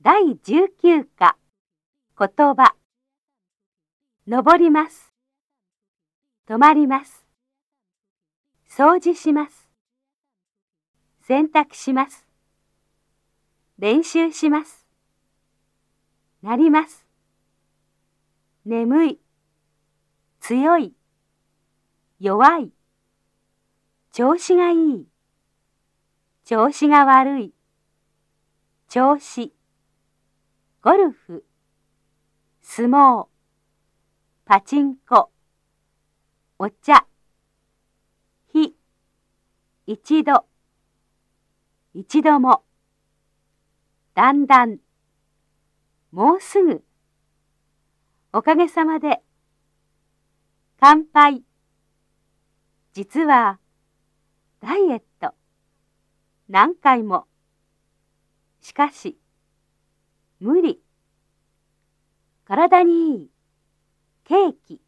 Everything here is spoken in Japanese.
第19課。言葉。登ります。止まります。掃除します。洗濯します。練習します。なります。眠い。強い。弱い。調子がいい。調子が悪い。調子。ゴルフ相撲パチンコお茶日一度一度もだんだんもうすぐおかげさまで乾杯。実はダイエット何回もしかし無理。体にいい。ケーキ。